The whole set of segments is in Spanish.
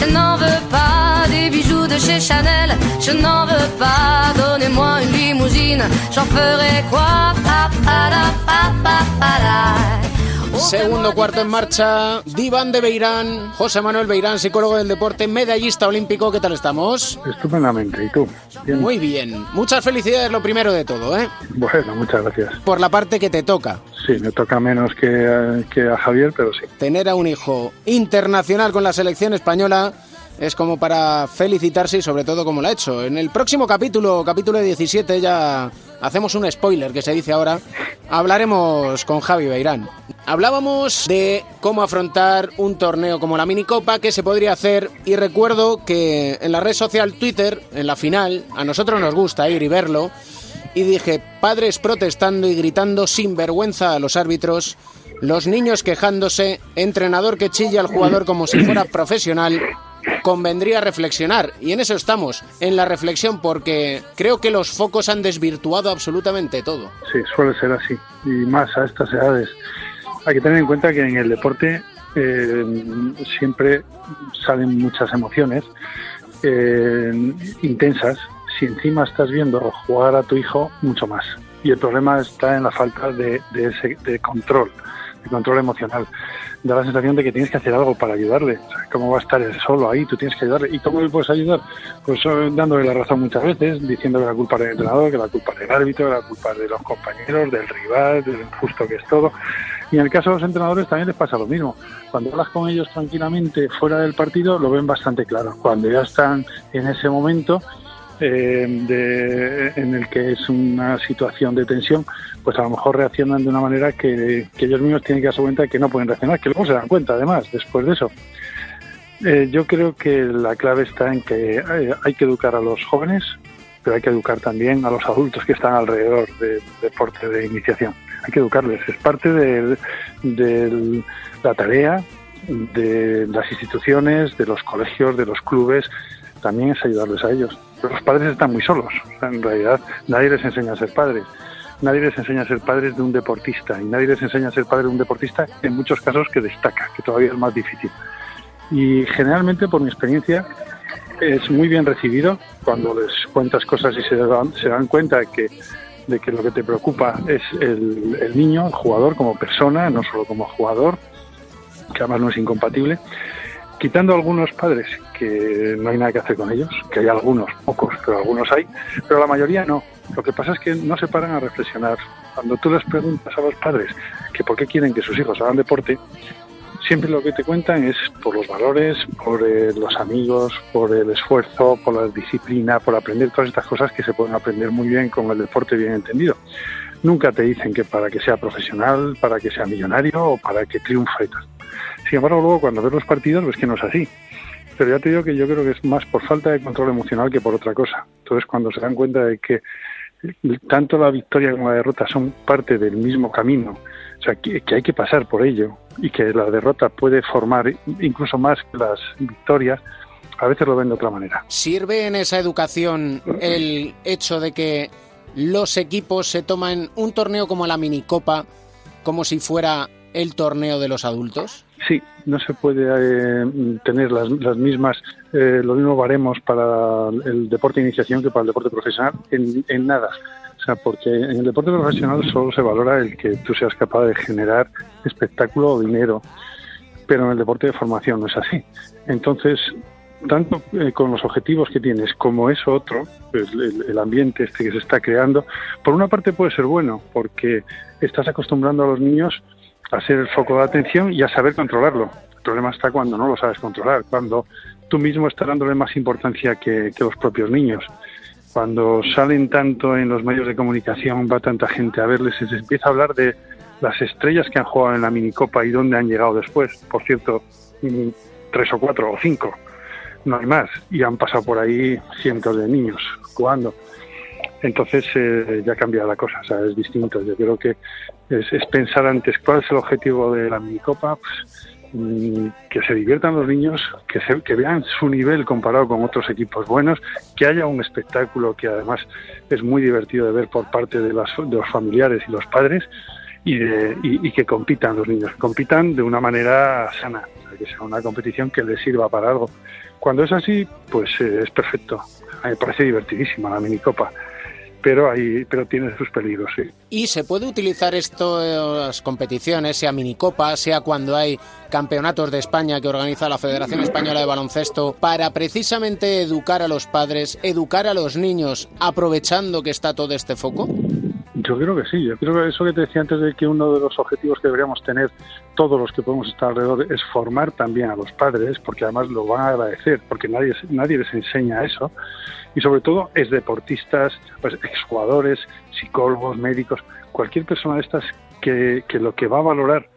Je n'en veux pas des bijoux de chez Chanel. Je n'en veux pas. Donnez-moi une limousine. J'en ferai quoi? Segundo cuarto en marcha, Diván de Beirán, José Manuel Beirán, psicólogo del deporte, medallista olímpico. ¿Qué tal estamos? Estupendamente, ¿y tú? Muy bien. Muchas felicidades, lo primero de todo, ¿eh? Bueno, muchas gracias. Por la parte que te toca. Sí, me toca menos que, que a Javier, pero sí. Tener a un hijo internacional con la selección española es como para felicitarse y sobre todo como lo ha hecho. En el próximo capítulo, capítulo 17, ya hacemos un spoiler que se dice ahora, hablaremos con Javi Beirán. Hablábamos de cómo afrontar un torneo como la minicopa que se podría hacer y recuerdo que en la red social Twitter, en la final, a nosotros nos gusta ir y verlo, y dije, padres protestando y gritando sin vergüenza a los árbitros, los niños quejándose, entrenador que chilla al jugador como si fuera profesional, convendría reflexionar. Y en eso estamos, en la reflexión, porque creo que los focos han desvirtuado absolutamente todo. Sí, suele ser así, y más a estas edades. Hay que tener en cuenta que en el deporte eh, siempre salen muchas emociones eh, intensas. Si encima estás viendo jugar a tu hijo, mucho más. Y el problema está en la falta de, de ese de control, de control emocional da la sensación de que tienes que hacer algo para ayudarle. ¿Cómo va a estar él solo ahí? Tú tienes que ayudarle. ¿Y cómo le puedes ayudar? Pues eh, dándole la razón muchas veces, diciendo que la culpa del entrenador, que la culpa del árbitro, que la culpa de los compañeros, del rival, del injusto que es todo. Y en el caso de los entrenadores también les pasa lo mismo. Cuando hablas con ellos tranquilamente fuera del partido, lo ven bastante claro. Cuando ya están en ese momento, eh, de, en el que es una situación de tensión, pues a lo mejor reaccionan de una manera que, ellos mismos tienen que darse cuenta de que no pueden reaccionar, que luego se dan cuenta además después de eso. Eh, yo creo que la clave está en que eh, hay, que educar a los jóvenes, pero hay que educar también a los adultos que están alrededor del deporte de iniciación. Hay que educarles, es parte de, de la tarea de las instituciones, de los colegios, de los clubes, también es ayudarles a ellos. Los padres están muy solos, en realidad nadie les enseña a ser padres. Nadie les enseña a ser padres de un deportista. Y nadie les enseña a ser padre de un deportista en muchos casos que destaca, que todavía es más difícil. Y generalmente, por mi experiencia, es muy bien recibido cuando les cuentas cosas y se dan, cuenta de que, de que lo que te preocupa es el, el niño, el jugador como persona, no solo como jugador, que además no es incompatible quitando algunos padres que no hay nada que hacer con ellos, que hay algunos, pocos, pero algunos hay, pero la mayoría no. Lo que pasa es que no se paran a reflexionar. Cuando tú les preguntas a los padres que por qué quieren que sus hijos hagan deporte, siempre lo que te cuentan es por los valores, por eh, los amigos, por el esfuerzo, por la disciplina, por aprender todas estas cosas que se pueden aprender muy bien con el deporte bien entendido. Nunca te dicen que para que sea profesional, para que sea millonario o para que triunfe y tal. Sin embargo, luego cuando ves los partidos ves que no es así. Pero ya te digo que yo creo que es más por falta de control emocional que por otra cosa. Entonces, cuando se dan cuenta de que tanto la victoria como la derrota son parte del mismo camino, o sea, que, hay que pasar por ello y que la derrota puede formar incluso más que las victorias, a veces lo ven de otra manera. ¿Sirve en esa educación el hecho de que los equipos se toman un torneo como la minicopa como si fuera el torneo de los adultos? Sí, no se puede eh, tener las, mismas, eh, los mismos baremos para el deporte de iniciación que para el deporte profesional en, nada. O sea, porque en el deporte profesional solo se valora el que tú seas capaz de generar espectáculo o dinero, pero en el deporte de formación no es así. Entonces, tanto eh, con los objetivos que tienes como eso otro, pues, el, ambiente este que se está creando, por una parte puede ser bueno, porque estás acostumbrando a los niños a ser el foco de atención y a saber controlarlo. El problema está cuando no lo sabes controlar, cuando tú mismo estás dándole más importancia que, los propios niños. Cuando salen tanto en los medios de comunicación, va tanta gente a verles, se empieza a hablar de las estrellas que han jugado en la minicopa y dónde han llegado después. Por cierto, tres o cuatro o cinco, no hay más. Y han pasado por ahí cientos de niños jugando entonces eh, ya cambia la cosa, o sea, es distinto. Yo creo que es, pensar antes cuál es el objetivo de la minicopa, pues, mm, que se diviertan los niños, que, que vean su nivel comparado con otros equipos buenos, que haya un espectáculo que además es muy divertido de ver por parte de, las, de los familiares y los padres y, de, y, que compitan los niños, compitan de una manera sana, que sea una competición que les sirva para algo. Cuando es así, pues eh, es perfecto. me parece divertidísima la minicopa pero hay, pero tiene sus peligros, sí. ¿Y se puede utilizar estas competiciones, sea minicopa, sea cuando hay campeonatos de España que organiza la Federación Española de Baloncesto, para precisamente educar a los padres, educar a los niños, aprovechando que está todo este foco? Yo creo que sí, yo creo que eso que te decía antes de que uno de los objetivos que deberíamos tener todos los que podemos estar alrededor es formar también a los padres, porque además lo van a agradecer, porque nadie, nadie les enseña eso, y sobre todo es deportistas, pues exjugadores, psicólogos, médicos, cualquier persona de estas que, que lo que va a valorar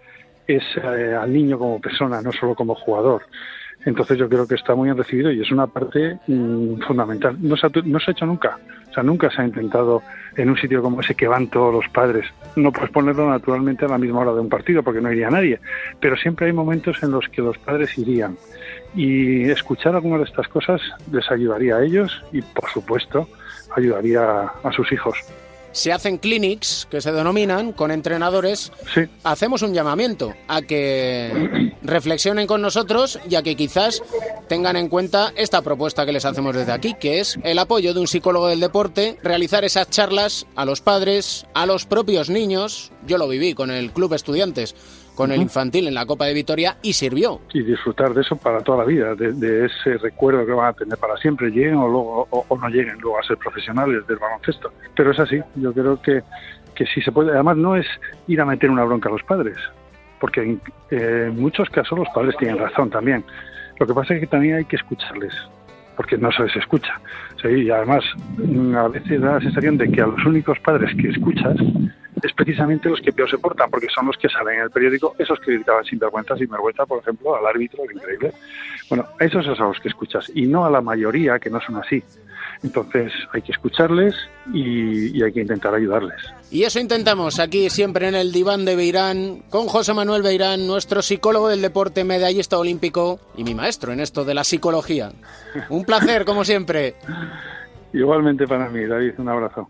es eh, al niño como persona, no solo como jugador. Entonces yo creo que está muy bien recibido y es una parte mm, fundamental. No se, ha, no se ha hecho nunca. O sea, nunca se ha intentado en un sitio como ese que van todos los padres. No puedes ponerlo naturalmente a la misma hora de un partido porque no iría nadie. Pero siempre hay momentos en los que los padres irían. Y escuchar algunas de estas cosas les ayudaría a ellos y, por supuesto, ayudaría a sus hijos se hacen clinics que se denominan con entrenadores. Hacemos un llamamiento a que reflexionen con nosotros y a que quizás tengan en cuenta esta propuesta que les hacemos desde aquí, que es el apoyo de un psicólogo del deporte, realizar esas charlas a los padres, a los propios niños. Yo lo viví con el Club Estudiantes con el infantil en la Copa de Vitoria y sirvió. Y disfrutar de eso para toda la vida, de, ese recuerdo que van a tener para siempre, lleguen o, luego, o, no lleguen luego a ser profesionales del baloncesto. Pero es así, yo creo que, que sí se puede, además no es ir a meter una bronca a los padres, porque en, en muchos casos los padres tienen razón también. Lo que pasa es que también hay que escucharles, porque no se les escucha. y además, a veces da la sensación de que a los únicos padres que escuchas es precisamente los que peor se portan, porque son los que salen en el periódico, esos que gritaban sin vergüenza, sin vergüenza, por ejemplo, al árbitro, increíble. Bueno, esos son los que escuchas, y no a la mayoría que no son así. Entonces hay que escucharles y, hay que intentar ayudarles. Y eso intentamos aquí siempre en el diván de Beirán con José Manuel Beirán, nuestro psicólogo del deporte, medallista olímpico y mi maestro en esto de la psicología. Un placer, como siempre. Igualmente para mí, David, un abrazo.